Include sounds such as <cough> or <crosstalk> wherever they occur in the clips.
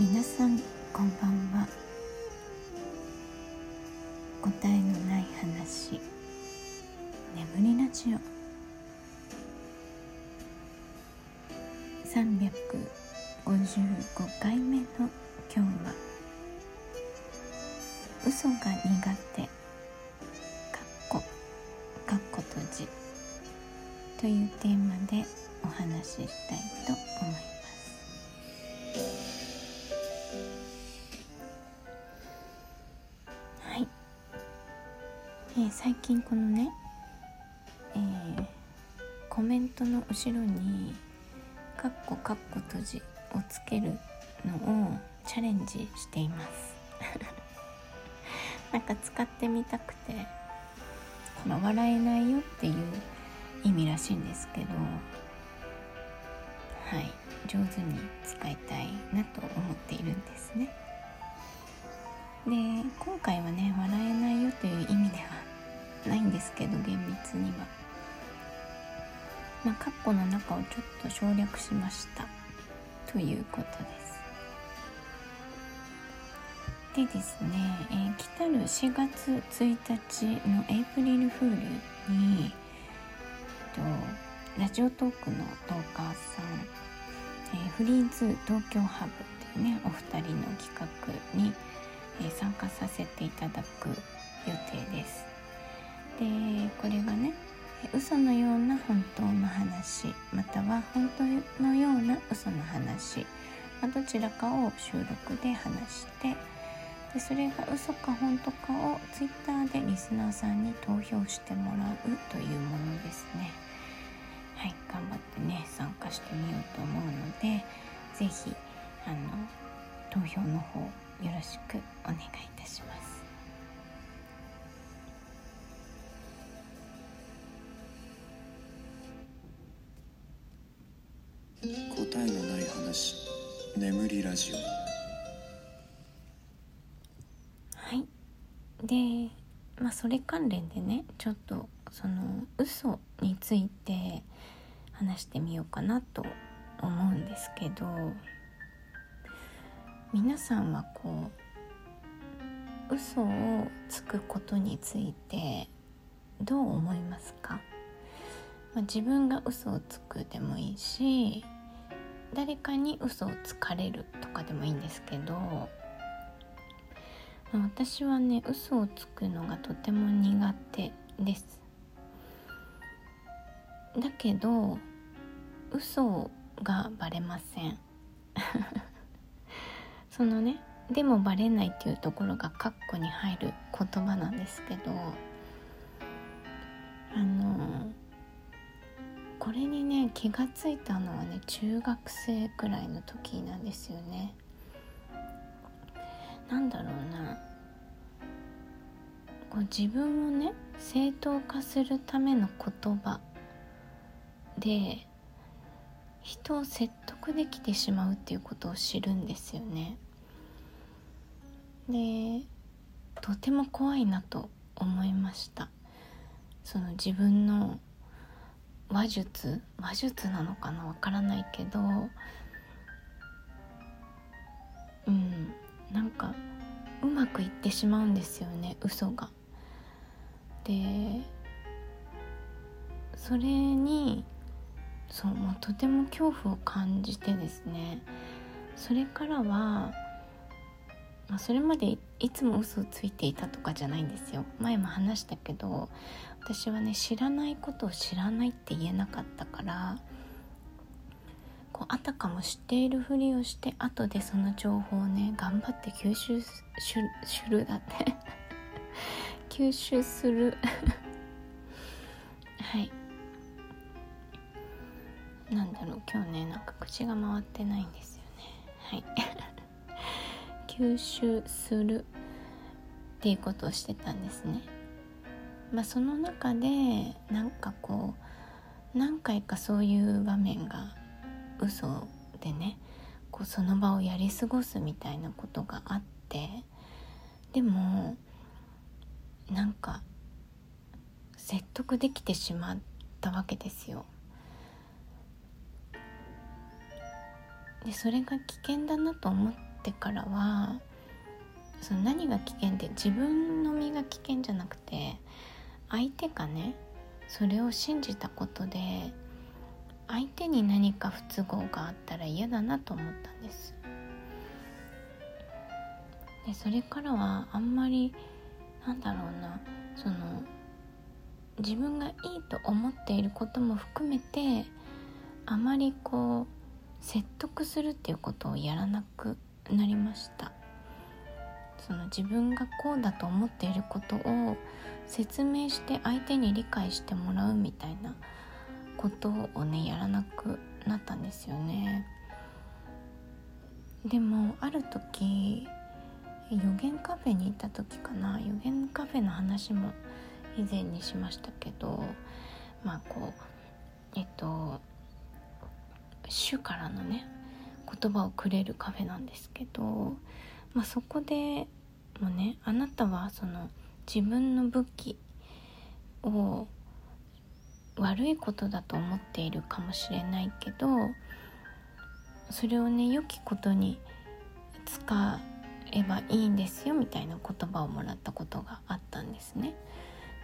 皆さんこんばんは。答えのない話。眠りラジオ。355回目の今日は嘘が苦手。かっこ。かっこ閉じ。というテーマでお話ししたいと思います。えー最近このね、えーコメントの後ろに「かっこかっこ閉じ」をつけるのをチャレンジしています。<laughs> なんか使ってみたくてまあ笑えないよっていう意味らしいんですけどはい上手に使いたいなと思っているんですね。で今回はね笑えないよという意味ではないんですけど厳密には。まあカッコの中をちょっと省略しました。ということです。でですね、えー来たる4月1日のエイプリルフールに、えっと、ラジオトークのトーカーさん、えーフリーズ東京ハブっていうねお二人の企画に、え参加させていただく予定です。でこれがね嘘のような本当の話または本当のような嘘の話、まあどちらかを収録で話してでそれが嘘か本当かをツイッターでリスナーさんに投票してもらうというものですね。はい頑張ってね参加してみようと思うので是非あの投票の方よろしくお願いいたします。答えのない話。眠りラジオ。はい。でまあそれ関連でねちょっとその嘘について話してみようかなと思うんですけど皆さんはこう嘘をつくことについてどう思いますか、まあ、自分が嘘をつくでもいいし誰かに嘘をつかれるとかでもいいんですけどまあ私はね嘘をつくのがとても苦手です。だけど嘘がバレません。<laughs> そのねでもバレないっていうところがカッコに入る言葉なんですけどあのこれにね気がついたのはね中学生くらいの時なんですよね。なんだろうな。こう自分をね正当化するための言葉で人を説得できてしまうっていうことを知るんですよね。でとても怖いなと思いました。その自分の話術？話術なのかな？わからないけど。うん。なんかうまくいってしまうんですよね嘘が。でそれにそうもうとても恐怖を感じてですね。それからは、それまでいつも嘘をついていたとかじゃないんですよ。前も話したけど私はね知らないことを知らないって言えなかったからこうあたかも知っているふりをして後でその情報をね頑張って吸収するだって。<laughs> 吸収する。<laughs> はい。なんだろう今日ねなんか口が回ってないんですよね。はい。<laughs> 吸収するっていうことをしてたんですねまあその中でなんかこう何回かそういう場面が嘘でねこうその場をやり過ごすみたいなことがあってでもなんか説得できてしまったわけですよ。でそれが危険だなと思っってからはその何が危険って自分の身が危険じゃなくて相手がねそれを信じたことで相手に何か不都合があったら嫌だなと思ったんです。でそれからはあんまりなんだろうなその自分がいいと思っていることも含めてあまりこう説得するっていうことをやらなくなりました。その自分がこうだと思っていることを説明して相手に理解してもらうみたいなことをねやらなくなったんですよね。でもある時予言カフェに行った時かな。予言カフェの話も以前にしましたけどまあこうえっと主からのね言葉をくれるカフェなんですけど、まあ、そこでもねあなたはその自分の武器を悪いことだと思っているかもしれないけどそれをね良きことに使えばいいんですよみたいな言葉をもらったことがあったんですね。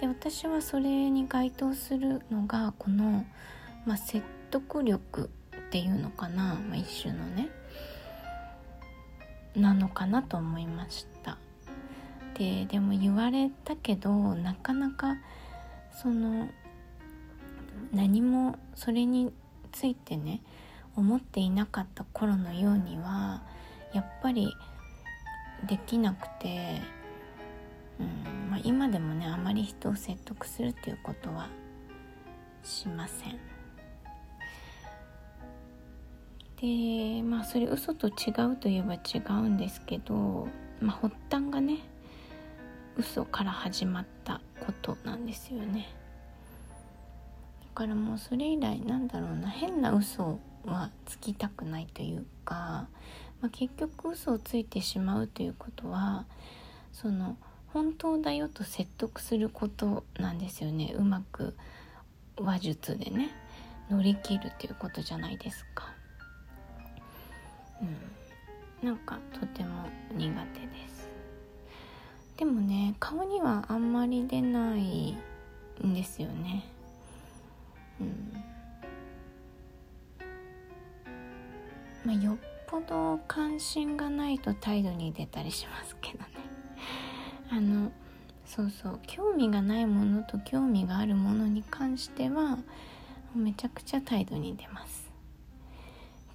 で私はそれに該当するのがこの、まあ、説得力っていうのかな、まあ、一種のねなのかなと思いましたででも言われたけどなかなかその何もそれについてね思っていなかった頃のようにはやっぱりできなくて、うんまあ、今でもねあまり人を説得するっていうことはしません。でまあそれ嘘と違うといえば違うんですけど、まあ、発端がね嘘から始まったことなんですよね。だからもうそれ以来なんだろうな。変な嘘はつきたくないというか、まあ、結局嘘をついてしまうということはその本当だよと説得することなんですよね。うまく話術でね。乗り切るっていうことじゃないですか。うん、なんかとても苦手です。でもね顔にはあんまり出ないんですよね。うん。まあよっぽど関心がないと態度に出たりしますけどね。<laughs> あのそうそう。興味がないものと興味があるものに関してはめちゃくちゃ態度に出ます。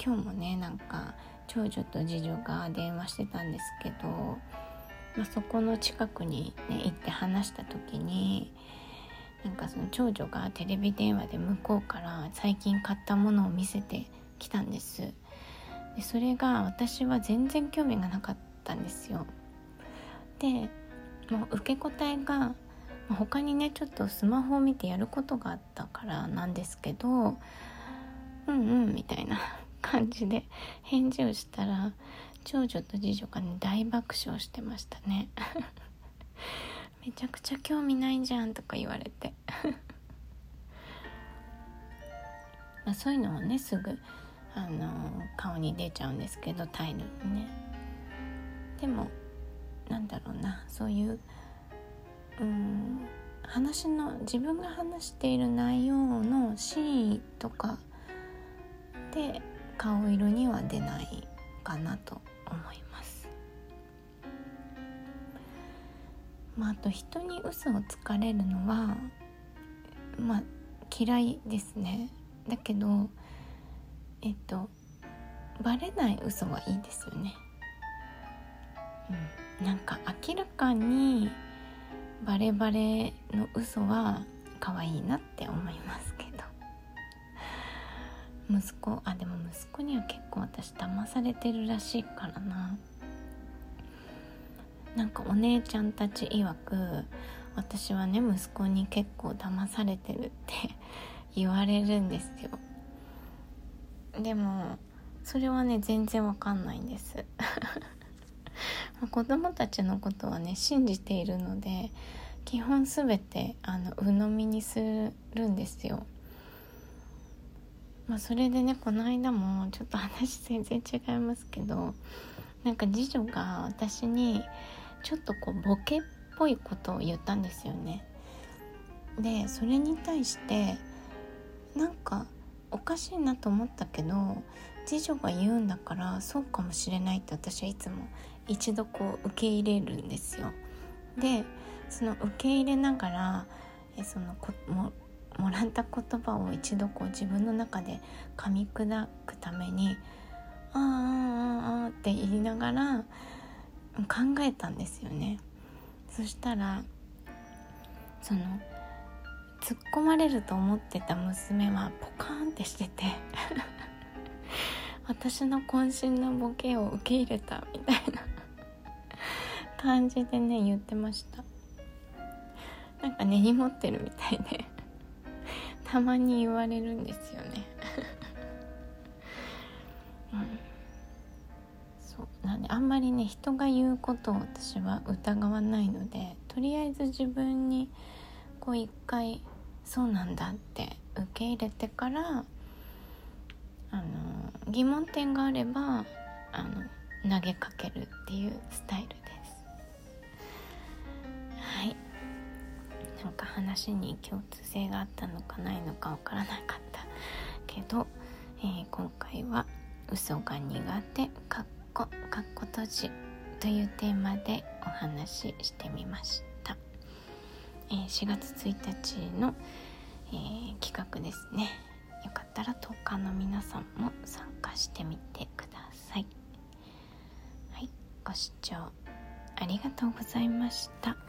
今日もねなんか長女と次女が電話してたんですけど、まあ、そこの近くに、ね、行って話した時になんかその長女がテレビ電話で向こうから最近買ったものを見せてきたんです。でそれが私は全然興味がなかったんですよ。でもう受け答えが他にねちょっとスマホを見てやることがあったからなんですけどうんうんみたいな。感じで返事をしたら長女と次女がね大爆笑してましたね。<laughs> めちゃくちゃ興味ないじゃんとか言われて。<laughs> まあそういうのはねすぐあの顔に出ちゃうんですけど態度にね。でもなんだろうなそういううん話の自分が話している内容の真意とかで顔色には出ないかなと思います。まあ、あと人に嘘をつかれるのはまあ嫌いですねだけどえっとバレない嘘はいいですよね。うん、なんか明らかにバレバレの嘘は可愛いなって思います息子あでも息子には結構私騙されてるらしいからな。なんかお姉ちゃんたち曰く私はね息子に結構騙されてるって <laughs> 言われるんですよ。でもそれはね全然わかんないんです。<laughs> 子供たちのことはね信じているので基本全てあの鵜呑みにするんですよ。まあ、それでねこの間もちょっと話全然違いますけどなんか次女が私にちょっとこうボケっぽいことを言ったんですよね。でそれに対してなんかおかしいなと思ったけど次女が言うんだからそうかもしれないって私はいつも一度こう受け入れるんですよ。でその受け入れながらえそのこももらった言葉を一度こう自分の中で噛み砕くために「あーあーああ」って言いながら考えたんですよね。そしたらその突っ込まれると思ってた娘はポカーンってしてて <laughs> 私の渾身のボケを受け入れたみたいな感じでね言ってましたなんか根に持ってるみたいでたまに言われるんですよね。<laughs> うん。そう。なんであんまりね人が言うことを私は疑わないのでとりあえず自分にこう一回そうなんだって受け入れてからあの疑問点があればあの投げかけるっていうスタイルでなんか話に共通性があったのかないのかわからなかったけど、えー今回は「嘘が苦手」かっこかっこ閉じというテーマでお話ししてみました、えー4月1日の、えー企画ですね。よかったら10日の皆さんも参加してみてください。はいご視聴ありがとうございました。